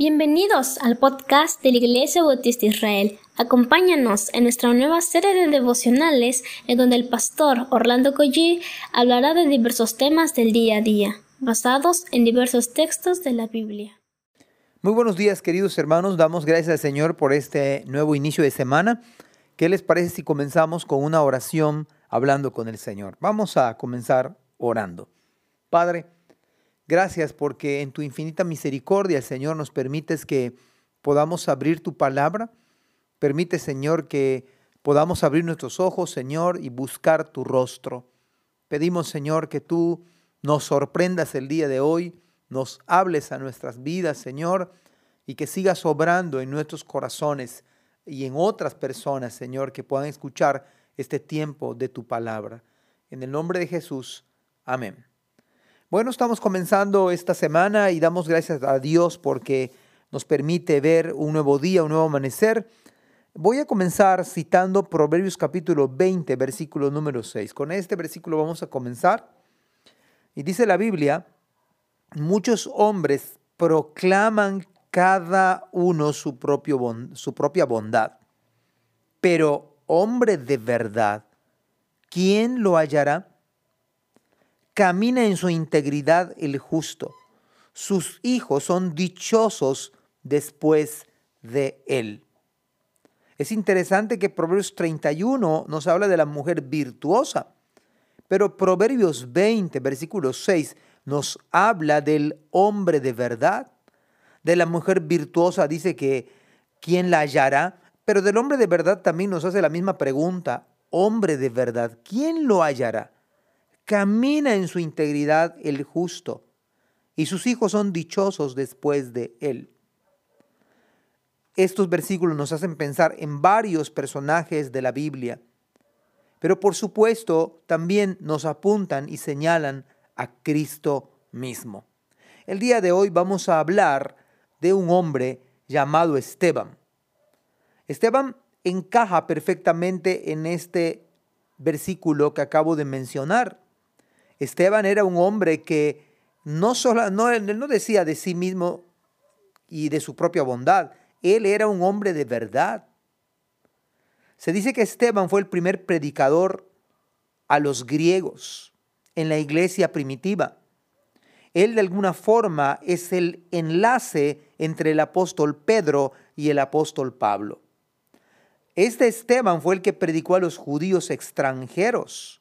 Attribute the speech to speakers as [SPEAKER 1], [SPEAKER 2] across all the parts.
[SPEAKER 1] Bienvenidos al podcast de la Iglesia Bautista Israel. Acompáñanos en nuestra nueva serie de devocionales en donde el pastor Orlando Collie hablará de diversos temas del día a día, basados en diversos textos de la Biblia.
[SPEAKER 2] Muy buenos días queridos hermanos, damos gracias al Señor por este nuevo inicio de semana. ¿Qué les parece si comenzamos con una oración hablando con el Señor? Vamos a comenzar orando. Padre, Gracias porque en tu infinita misericordia, Señor, nos permites que podamos abrir tu palabra. Permite, Señor, que podamos abrir nuestros ojos, Señor, y buscar tu rostro. Pedimos, Señor, que tú nos sorprendas el día de hoy, nos hables a nuestras vidas, Señor, y que sigas obrando en nuestros corazones y en otras personas, Señor, que puedan escuchar este tiempo de tu palabra. En el nombre de Jesús. Amén. Bueno, estamos comenzando esta semana y damos gracias a Dios porque nos permite ver un nuevo día, un nuevo amanecer. Voy a comenzar citando Proverbios capítulo 20, versículo número 6. Con este versículo vamos a comenzar. Y dice la Biblia, muchos hombres proclaman cada uno su, su propia bondad, pero hombre de verdad, ¿quién lo hallará? Camina en su integridad el justo. Sus hijos son dichosos después de él. Es interesante que Proverbios 31 nos habla de la mujer virtuosa, pero Proverbios 20, versículo 6, nos habla del hombre de verdad. De la mujer virtuosa dice que quién la hallará, pero del hombre de verdad también nos hace la misma pregunta. Hombre de verdad, ¿quién lo hallará? Camina en su integridad el justo, y sus hijos son dichosos después de él. Estos versículos nos hacen pensar en varios personajes de la Biblia, pero por supuesto también nos apuntan y señalan a Cristo mismo. El día de hoy vamos a hablar de un hombre llamado Esteban. Esteban encaja perfectamente en este versículo que acabo de mencionar. Esteban era un hombre que no solo, no, él no decía de sí mismo y de su propia bondad, él era un hombre de verdad. Se dice que Esteban fue el primer predicador a los griegos en la iglesia primitiva. Él de alguna forma es el enlace entre el apóstol Pedro y el apóstol Pablo. Este Esteban fue el que predicó a los judíos extranjeros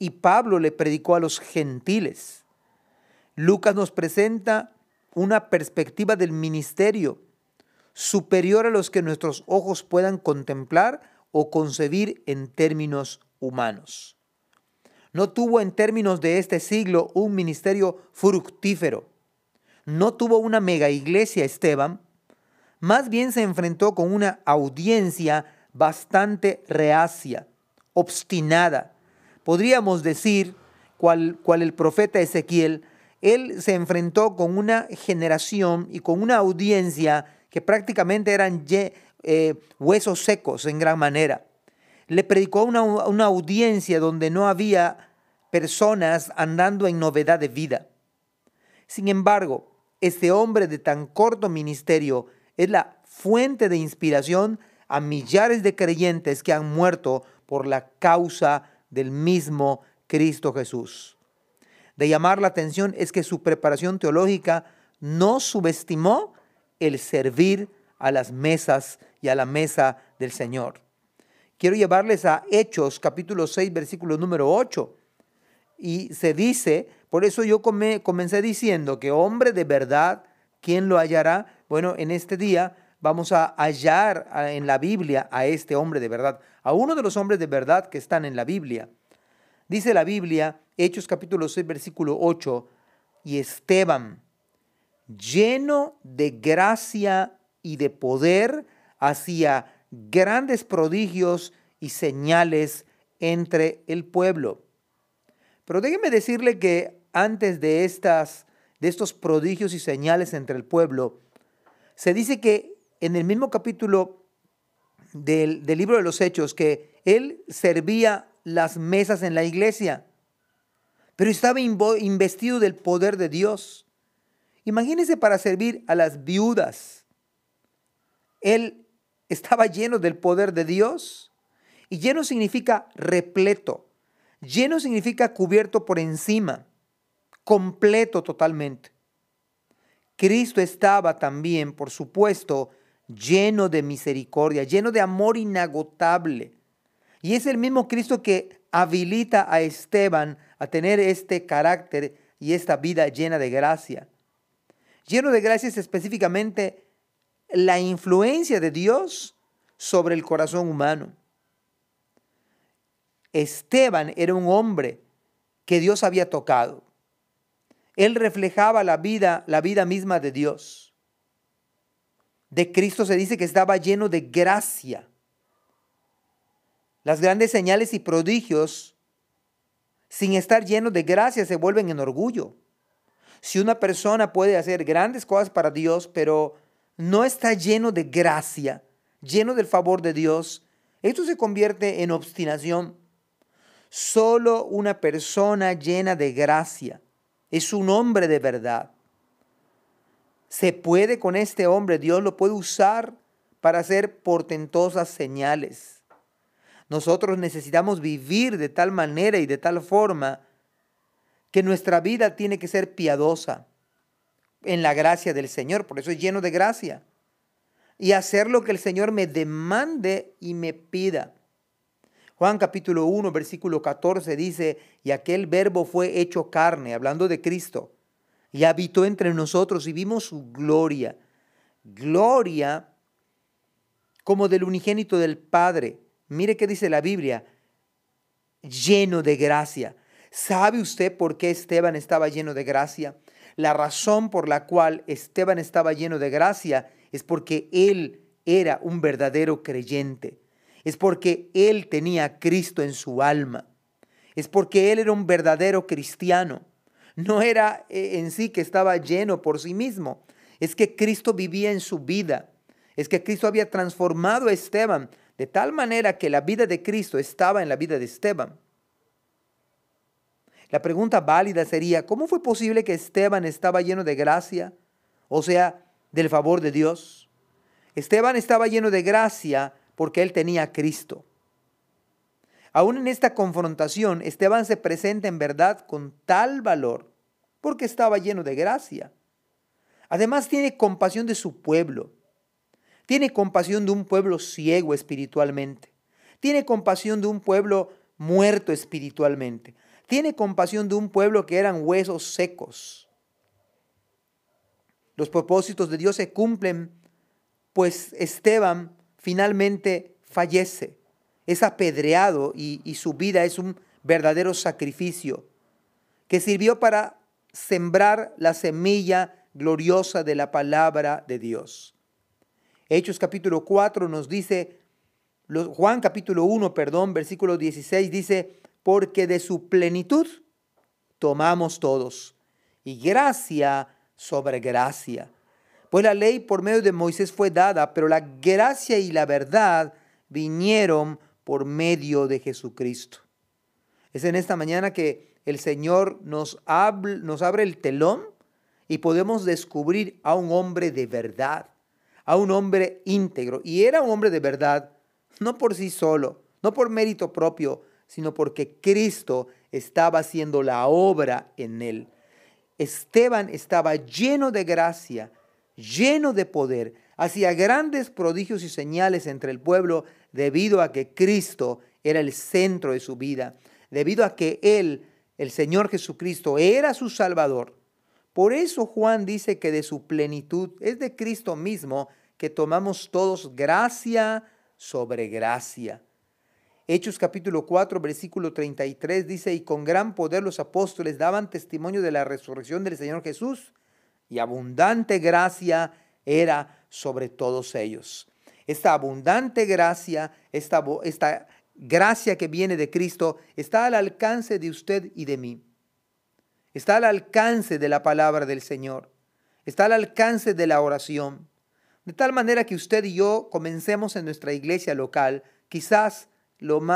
[SPEAKER 2] y Pablo le predicó a los gentiles. Lucas nos presenta una perspectiva del ministerio superior a los que nuestros ojos puedan contemplar o concebir en términos humanos. No tuvo en términos de este siglo un ministerio fructífero. No tuvo una mega iglesia Esteban. Más bien se enfrentó con una audiencia bastante reacia, obstinada, podríamos decir, cual, el profeta Ezequiel, él se enfrentó con una generación y con una audiencia que prácticamente eran eh, huesos secos en gran manera. Le predicó a una, una audiencia donde no había personas andando en novedad de vida. Sin embargo, este hombre de tan corto ministerio es la fuente de inspiración a millares de creyentes que han muerto por la causa del mismo Cristo Jesús. De llamar la atención es que su preparación teológica no subestimó el servir a las mesas y a la mesa del Señor. Quiero llevarles a Hechos capítulo 6 versículo número 8. Y se dice, por eso yo comencé diciendo que hombre de verdad, ¿quién lo hallará? Bueno, en este día vamos a hallar en la Biblia a este hombre de verdad, a uno de los hombres de verdad que están en la Biblia. Dice la Biblia, Hechos capítulo 6, versículo 8, y Esteban, lleno de gracia y de poder, hacía grandes prodigios y señales entre el pueblo. Pero déjeme decirle que antes de, estas, de estos prodigios y señales entre el pueblo, se dice que en el mismo capítulo del, libro de los Hechos que él servía las mesas en la iglesia, pero estaba investido del poder de Dios. Imagínense para servir a las viudas. Él estaba lleno del poder de Dios. Y lleno significa repleto. Lleno significa cubierto por encima. Completo totalmente. Cristo estaba también, por supuesto, lleno de misericordia, lleno de amor inagotable. Y es el mismo Cristo que habilita a Esteban a tener este carácter y esta vida llena de gracia. Lleno de gracia es específicamente la influencia de Dios sobre el corazón humano. Esteban era un hombre que Dios había tocado. Él reflejaba la vida, la vida misma de Dios. De Cristo se dice que estaba lleno de gracia. Las grandes señales y prodigios, sin estar llenos de gracia, se vuelven en orgullo. Si una persona puede hacer grandes cosas para Dios, pero no está lleno de gracia, lleno del favor de Dios, esto se convierte en obstinación. Solo una persona llena de gracia es un hombre de verdad. Se puede con este hombre, Dios lo puede usar para hacer portentosas señales. Nosotros necesitamos vivir de tal manera y de tal forma que nuestra vida tiene que ser piadosa en la gracia del Señor, por eso es lleno de gracia. Y hacer lo que el Señor me demande y me pida. Juan capítulo 1, versículo 14 dice, y aquel verbo fue hecho carne, hablando de Cristo, y habitó entre nosotros y vimos su gloria. Gloria como del unigénito del Padre Mire qué dice la Biblia, lleno de gracia. ¿Sabe usted por qué Esteban estaba lleno de gracia? La razón por la cual Esteban estaba lleno de gracia es porque él era un verdadero creyente. Es porque él tenía a Cristo en su alma. Es porque él era un verdadero cristiano. No era eh, en sí que estaba lleno por sí mismo. Es que Cristo vivía en su vida. Es que Cristo había transformado a Esteban de tal manera que la vida de Cristo estaba en la vida de Esteban. La pregunta válida sería, ¿cómo fue posible que Esteban estaba lleno de gracia? O sea, del favor de Dios. Esteban estaba lleno de gracia porque él tenía a Cristo. Aún en esta confrontación, Esteban se presenta en verdad con tal valor porque estaba lleno de gracia. Además tiene compasión de su pueblo. Tiene compasión de un pueblo ciego espiritualmente. Tiene compasión de un pueblo muerto espiritualmente. Tiene compasión de un pueblo que eran huesos secos. Los propósitos de Dios se cumplen, pues Esteban finalmente fallece. Es apedreado y, y su vida es un verdadero sacrificio que sirvió para sembrar la semilla gloriosa de la palabra de Dios. Hechos capítulo 4 nos dice, Juan capítulo 1, perdón, versículo 16 dice, porque de su plenitud tomamos todos, y gracia sobre gracia. Pues la ley por medio de Moisés fue dada, pero la gracia y la verdad vinieron por medio de Jesucristo. Es en esta mañana que el Señor nos, abre el telón y podemos descubrir a un hombre de verdad a un hombre íntegro. Y era un hombre de verdad, no por sí solo, no por mérito propio, sino porque Cristo estaba haciendo la obra en él. Esteban estaba lleno de gracia, lleno de poder, hacía grandes prodigios y señales entre el pueblo debido a que Cristo era el centro de su vida, debido a que Él, el Señor Jesucristo, era su Salvador. Por eso Juan dice que de su plenitud es de Cristo mismo que tomamos todos gracia sobre gracia. Hechos capítulo 4, versículo 33 dice, y con gran poder los apóstoles daban testimonio de la resurrección del Señor Jesús, y abundante gracia era sobre todos ellos. Esta abundante gracia, esta, gracia que viene de Cristo, está al alcance de usted y de mí. Está al alcance de la palabra del Señor. Está al alcance de la oración. De tal manera que usted y yo comencemos en nuestra iglesia local, quizás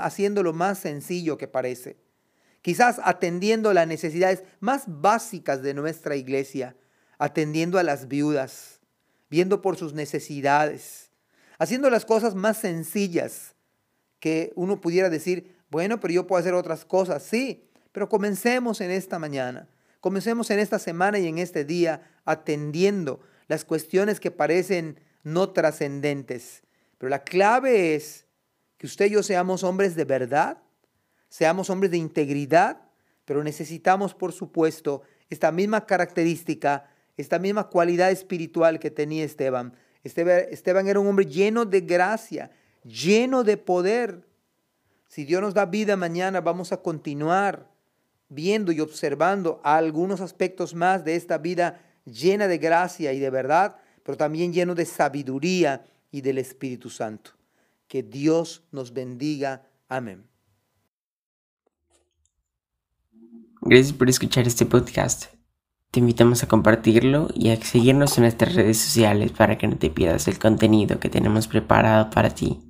[SPEAKER 2] haciendo lo más sencillo que parece, quizás atendiendo las necesidades más básicas de nuestra iglesia, atendiendo a las viudas, viendo por sus necesidades, haciendo las cosas más sencillas que uno pudiera decir, bueno, pero yo puedo hacer otras cosas, sí, pero comencemos en esta mañana, comencemos en esta semana y en este día atendiendo las cuestiones que parecen no trascendentes. Pero la clave es que usted y yo seamos hombres de verdad, seamos hombres de integridad, pero necesitamos, por supuesto, esta misma característica, esta misma cualidad espiritual que tenía Esteban. Esteban, era un hombre lleno de gracia, lleno de poder. Si Dios nos da vida mañana, vamos a continuar viendo y observando algunos aspectos más de esta vida llena de gracia y de verdad, pero también lleno de sabiduría y del Espíritu Santo. Que Dios nos bendiga. Amén.
[SPEAKER 3] Gracias por escuchar este podcast. Te invitamos a compartirlo y a seguirnos en nuestras redes sociales para que no te pierdas el contenido que tenemos preparado para ti.